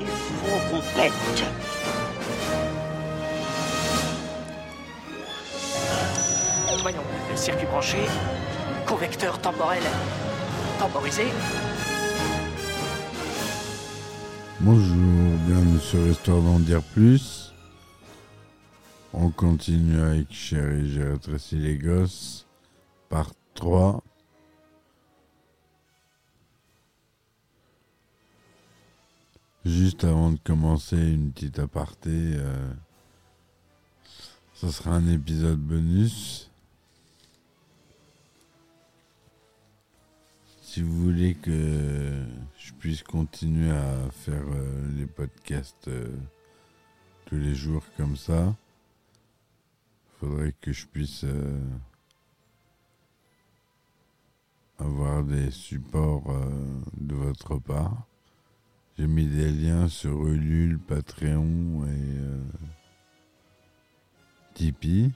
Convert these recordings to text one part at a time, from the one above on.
Il faut qu'on. Voyons, le circuit branché, convecteur temporel temporisé. Bonjour, bienvenue sur Histoire d'en dire plus. On continue avec Chérie, j'ai rétréci les gosses. Part 3. Juste avant de commencer, une petite aparté. euh, ça sera un épisode bonus. Si vous voulez que je puisse continuer à faire euh, les podcasts euh, tous les jours comme ça, faudrait que je puisse avoir des supports euh, de votre part. J'ai mis des liens sur Ulule, Patreon et euh, Tipeee.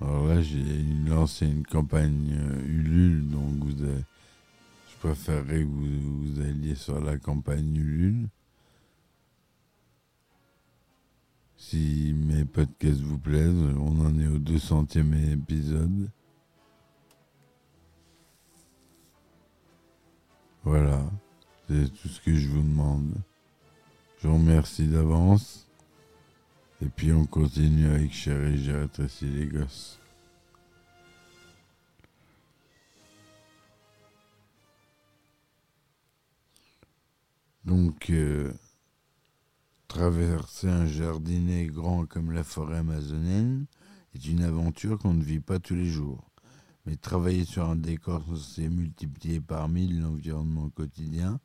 Alors là, j'ai lancé une campagne euh, Ulule, donc vous avez- je préférerais que vous, vous alliez sur la campagne Ulule. Si mes podcasts vous plaisent, on en est au 200e épisode. Voilà, c'est tout ce que je vous demande. Je vous remercie d'avance. Et puis on continue avec Chérie, j'ai rétréci les gosses. Donc, euh, traverser un jardinet grand comme la forêt amazonienne est une aventure qu'on ne vit pas tous les jours. Mais travailler sur un décor censé multiplier par mille l'environnement quotidien,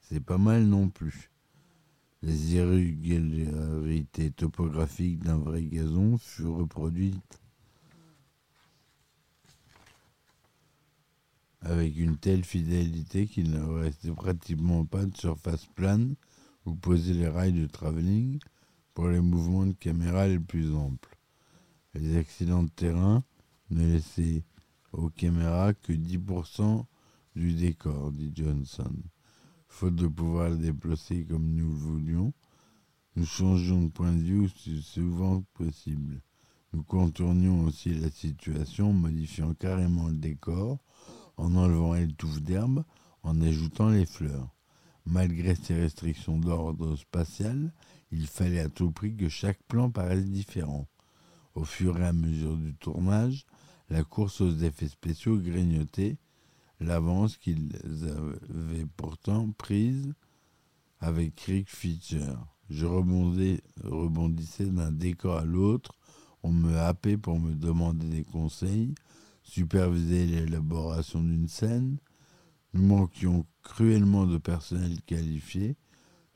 c'est pas mal non plus. Les irrégularités topographiques d'un vrai gazon furent reproduites avec une telle fidélité qu'il ne restait pratiquement pas de surface plane où poser les rails de travelling pour les mouvements de caméra les plus amples. Les accidents de terrain ne laissaient aux caméras que 10% du décor, dit Johnson. Faute de pouvoir le déplacer comme nous le voulions, nous changions de point de vue aussi souvent possible. Nous contournions aussi la situation modifiant carrément le décor, en enlevant les touffes d'herbe, en ajoutant les fleurs. Malgré ces restrictions d'ordre spatial, il fallait à tout prix que chaque plan paraisse différent. Au fur et à mesure du tournage, la course aux effets spéciaux grignotait l'avance qu'ils avaient pourtant prise avec Rick Fisher. Je rebondissais d'un décor à l'autre, on me happait pour me demander des conseils, superviser l'élaboration d'une scène. Nous manquions cruellement de personnel qualifié.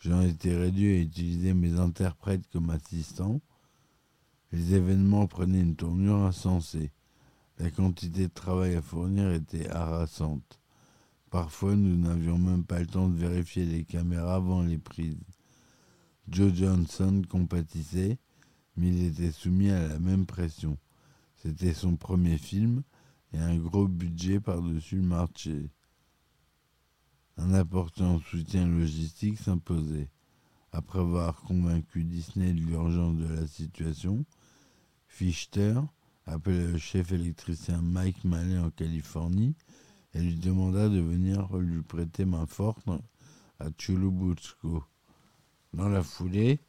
J'en étais réduit à utiliser mes interprètes comme assistants. Les événements prenaient une tournure insensée. La quantité de travail à fournir était harassante. Parfois, nous n'avions même pas le temps de vérifier les caméras avant les prises. Joe Johnson compatissait, mais il était soumis à la même pression. C'était son premier film et un gros budget par-dessus le marché. Un important soutien logistique s'imposait. Après avoir convaincu Disney de l'urgence de la situation, Fichter appela le chef électricien Mike Mallet en Californie et lui demanda de venir lui prêter main forte à Churubusco. Dans la foulée,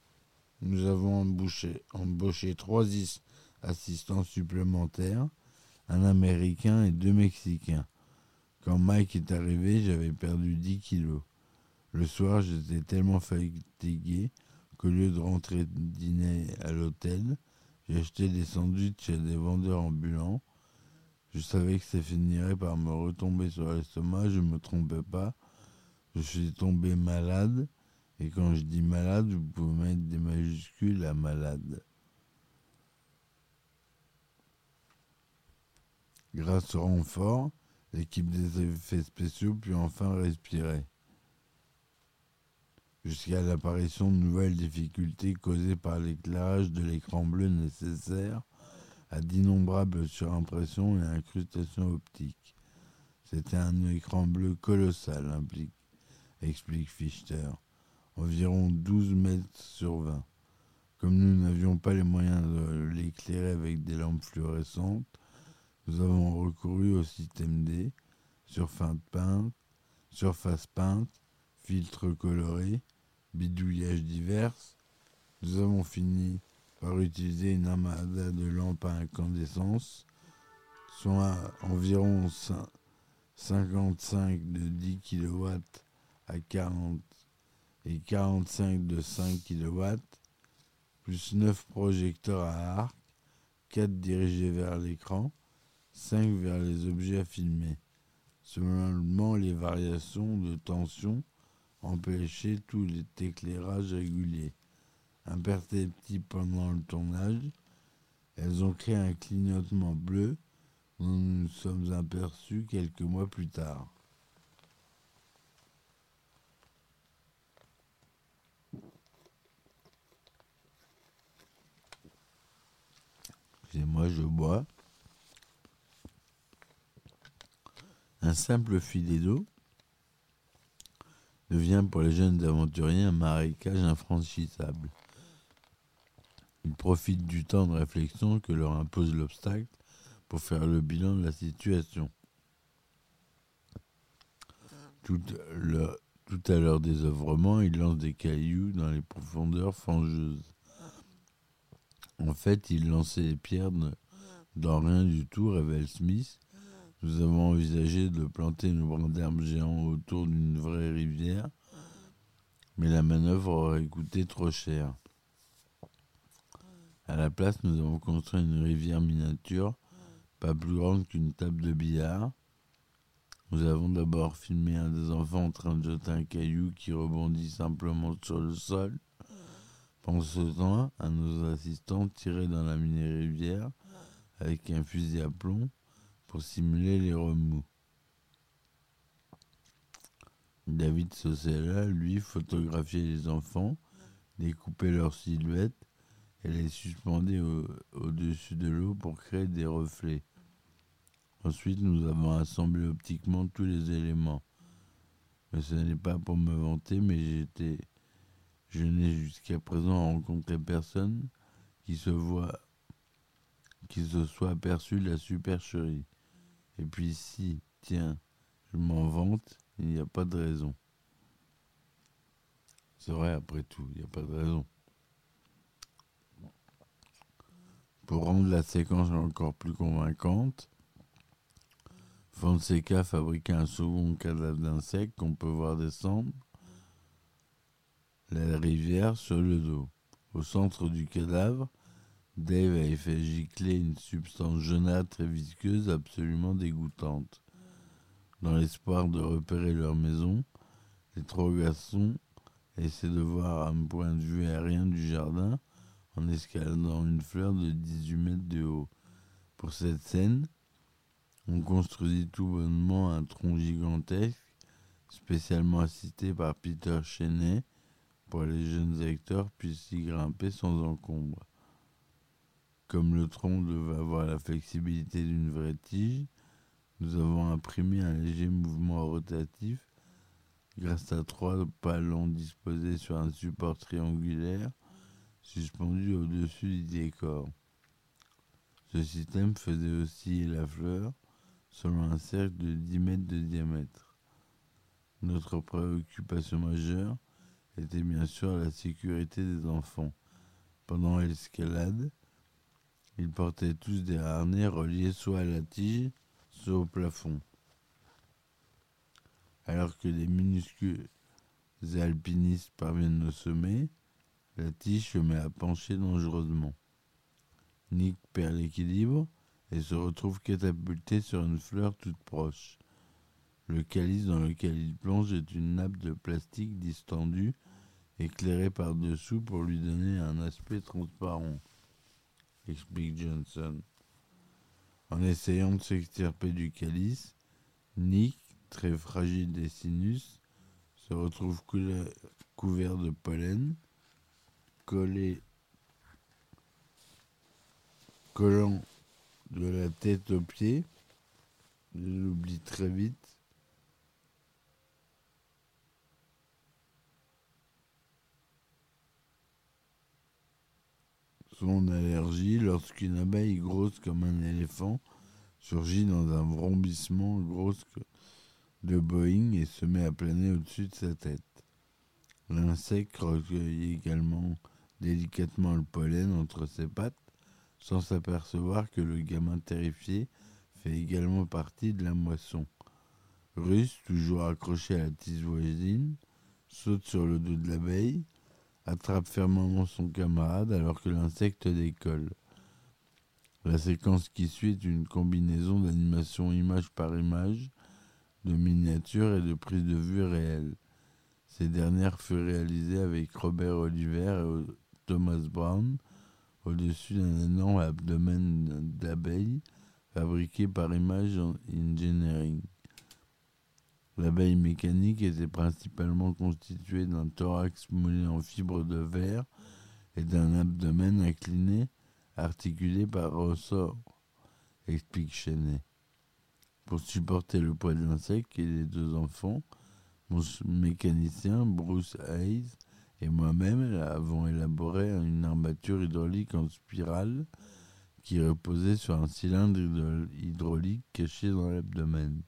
nous avons embauché, embauché trois is- assistants supplémentaires, un Américain et deux Mexicains. Quand Mike est arrivé, j'avais perdu 10 kilos. Le soir, j'étais tellement fatigué qu'au lieu de rentrer dîner à l'hôtel, J'ai acheté des sandwichs chez des vendeurs ambulants. Je savais que ça finirait par me retomber sur l'estomac, je ne me trompais pas. Je suis tombé malade, et quand je dis malade, vous pouvez mettre des majuscules à malade. Grâce au renfort, l'équipe des effets spéciaux put enfin respirer. Jusqu'à l'apparition de nouvelles difficultés causées par l'éclairage de l'écran bleu nécessaire à d'innombrables surimpressions et incrustations optiques. C'était un écran bleu colossal, implique, explique Fichter, environ 12 mètres sur 20. Comme nous n'avions pas les moyens de l'éclairer avec des lampes fluorescentes, nous avons recouru au système D, surface peinte, surface peinte, filtre coloré, bidouillage divers. Nous avons fini par utiliser une armada de lampes à incandescence, soit environ 55 de 10 kW à 40 et 45 de 5 kW, plus 9 projecteurs à arc, 4 dirigés vers l'écran, 5 vers les objets à filmer. Seulement les variations de tension empêchaient tout éclairage régulier. Imperceptibles pendant le tournage, elles ont créé un clignotement bleu dont nous nous sommes aperçus quelques mois plus tard. Et moi je bois. Un simple filet d'eau devient pour les jeunes aventuriers un marécage infranchissable. Ils profitent du temps de réflexion que leur impose l'obstacle pour faire le bilan de la situation. Tout, à leur désœuvrement, ils lancent des cailloux dans les profondeurs fangeuses. En fait, ils lançaient les pierres dans rien du tout, révèle Smith. Nous avons envisagé de planter une brins d'herbe géants autour d'une vraie rivière, mais la manœuvre aurait coûté trop cher. À la place, nous avons construit une rivière miniature, pas plus grande qu'une table de billard. Nous avons d'abord filmé un des enfants en train de jeter un caillou qui rebondit simplement sur le sol. Pendant ce temps, un nos assistants tirait dans la mini-rivière avec un fusil à plomb pour simuler les remous. David Sosella, lui, photographiait les enfants, découpait leurs silhouettes et les suspendait au-dessus de l'eau pour créer des reflets. Ensuite, nous avons assemblé optiquement tous les éléments. Mais ce n'est pas pour me vanter, mais j'étais, je n'ai jusqu'à présent rencontré personne qui se voit, qui se soit aperçu de la supercherie. Et puis si, tiens, je m'en vante, il n'y a pas de raison. C'est vrai, après tout, il n'y a pas de raison. Pour rendre la séquence encore plus convaincante, Fonseca fabriqua un second cadavre d'insecte qu'on peut voir descendre la rivière sur le dos. Au centre du cadavre, Dave avait fait gicler une substance jaunâtre et visqueuse absolument dégoûtante. Dans l'espoir de repérer leur maison, les trois garçons essaient de voir un point de vue aérien du jardin en escaladant une fleur de 18 mètres de haut. Pour cette scène, on construisit tout bonnement un tronc gigantesque, spécialement assisté par Peter Cheney, pour que les jeunes acteurs puissent y grimper sans encombre. Comme le tronc devait avoir la flexibilité d'une vraie tige, nous avons imprimé un léger mouvement rotatif grâce à trois palons disposés sur un support triangulaire suspendu au-dessus du décor. Ce système faisait osciller la fleur selon un cercle de 10 mètres de diamètre. Notre préoccupation majeure était bien sûr la sécurité des enfants. Pendant l'escalade, ils portaient tous des harnais reliés soit à la tige, soit au plafond. Alors que les minuscules alpinistes parviennent au sommet, la tige se met à pencher dangereusement. Nick perd l'équilibre et se retrouve catapulté sur une fleur toute proche. Le calice dans lequel il plonge est une nappe de plastique distendue, éclairée par-dessous pour lui donner un aspect transparent, explique Johnson. En essayant de s'extirper du calice, Nick, très fragile des sinus, se retrouve couvert de pollen, collé, collant de la tête aux pieds. Je l'oublie très vite. Son allergie lorsqu'une abeille grosse comme un éléphant surgit dans un vrombissement grosse de Boeing et se met à planer au-dessus de sa tête. L'insecte recueille également délicatement le pollen entre ses pattes sans s'apercevoir que le gamin terrifié fait également partie de la moisson. Russe, toujours accroché à la tise voisine, saute sur le dos de l'abeille, attrape fermement son camarade alors que l'insecte décolle. La séquence qui suit est une combinaison d'animation image par image, de miniatures et de prises de vue réelles. Ces dernières furent réalisées avec Robert Oliver et Thomas Brown au-dessus d'un énorme abdomen d'abeille fabriqué par Image Engineering. L'abeille mécanique était principalement constituée d'un thorax moulé en fibre de verre et d'un abdomen incliné articulé par ressort, explique Chenet. Pour supporter le poids de l'insecte et les deux enfants, mon mécanicien Bruce Hayes et moi-même avons élaboré une armature hydraulique en spirale qui reposait sur un cylindre hydraulique caché dans l'abdomen.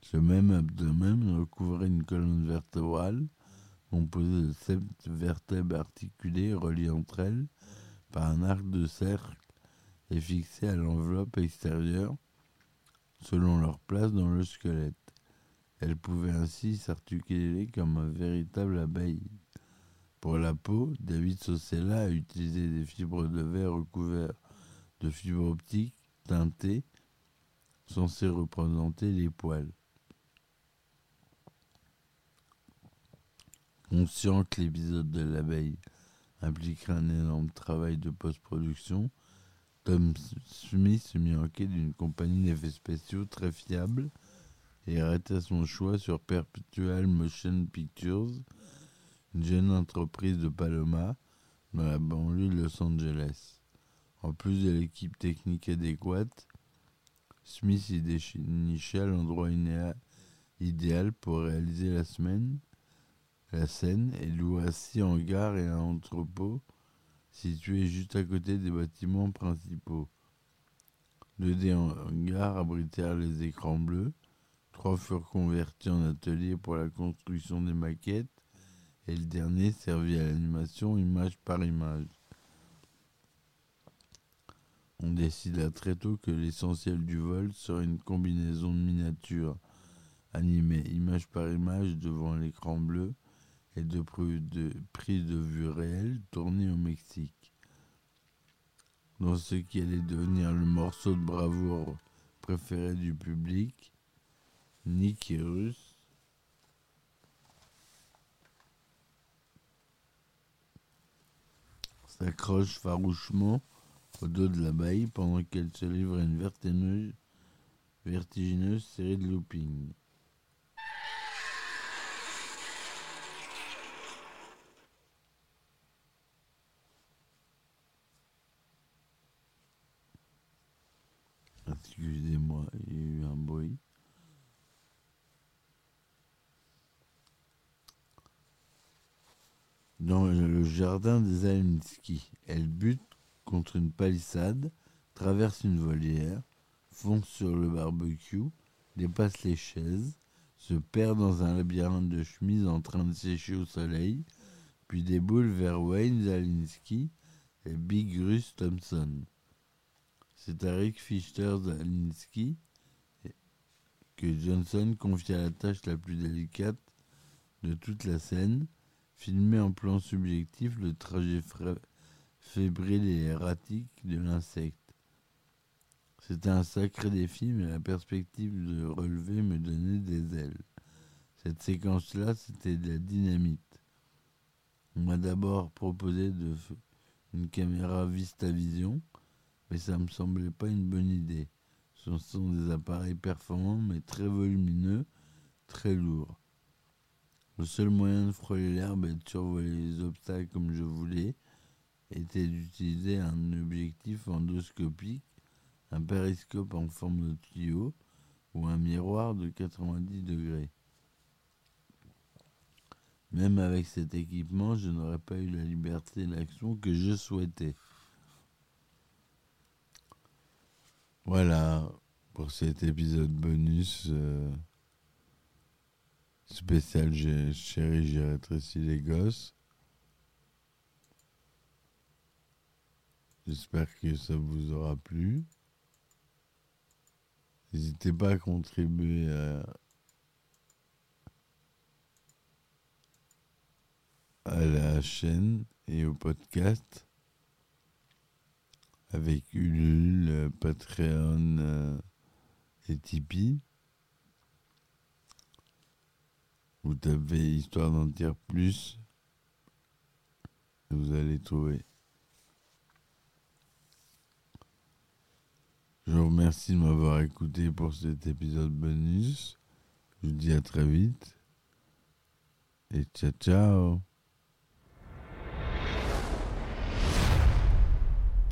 Ce même abdomen recouvrait une colonne vertébrale composée de sept vertèbres articulées reliées entre elles par un arc de cercle et fixées à l'enveloppe extérieure selon leur place dans le squelette. Elles pouvaient ainsi s'articuler comme un véritable abeille. Pour la peau, David Sosella a utilisé des fibres de verre recouvertes de fibres optiques teintées censées représenter les poils. Conscient que l'épisode de l'abeille. Impliquerait un énorme travail de post-production, Tom Smith se mit en quête d'une compagnie d'effets spéciaux très fiable et arrêta son choix sur Perpetual Motion Pictures, une jeune entreprise de Paloma dans la banlieue de Los Angeles. En plus de l'équipe technique adéquate, Smith y dénicha l'endroit idéal pour réaliser la semaine la scène est loua six hangars et un entrepôt situé juste à côté des bâtiments principaux. Deux des hangars abritèrent les écrans bleus, trois furent convertis en ateliers pour la construction des maquettes et le dernier servit à l'animation image par image. On décida très tôt que l'essentiel du vol serait une combinaison de miniatures animées image par image devant l'écran bleu et de, prise de vue réelle tournée au Mexique. Dans ce qui allait devenir le morceau de bravoure préféré du public, Nick et Russ s'accroche farouchement au dos de l'abeille pendant qu'elle se livre à une vertigineuse série de loopings. Excusez-moi, il y a eu un bruit. Dans le jardin des Alinski, elle bute contre une palissade, traverse une volière, fonce sur le barbecue, dépasse les chaises, se perd dans un labyrinthe de chemises en train de sécher au soleil, puis déboule vers Wayne Zalinski et Big Russ Thompson. C'est à Rick Fichter Zalinski que Johnson confia la tâche la plus délicate de toute la scène, filmer en plan subjectif le trajet fébrile et erratique de l'insecte. C'était un sacré défi, mais la perspective de relever me donnait des ailes. Cette séquence-là, c'était de la dynamite. On m'a d'abord proposé une caméra VistaVision, mais ça me semblait pas une bonne idée. Ce sont des appareils performants, mais très volumineux, très lourds. Le seul moyen de frôler l'herbe et de survoler les obstacles comme je voulais était d'utiliser un objectif endoscopique, un périscope en forme de tuyau ou un miroir de 90 degrés. Même avec cet équipement, je n'aurais pas eu la liberté d'action que je souhaitais. Voilà pour cet épisode bonus euh, spécial Chérie, j'ai rétréci les gosses. J'espère que ça vous aura plu. N'hésitez pas à contribuer à la chaîne et au podcast avec Ulule, Patreon euh, et Tipeee. Vous tapez Histoire d'en dire plus vous allez trouver. Je vous remercie de m'avoir écouté pour cet épisode bonus. Je vous dis à très vite. Et ciao ciao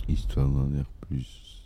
histoire d'en dire plus.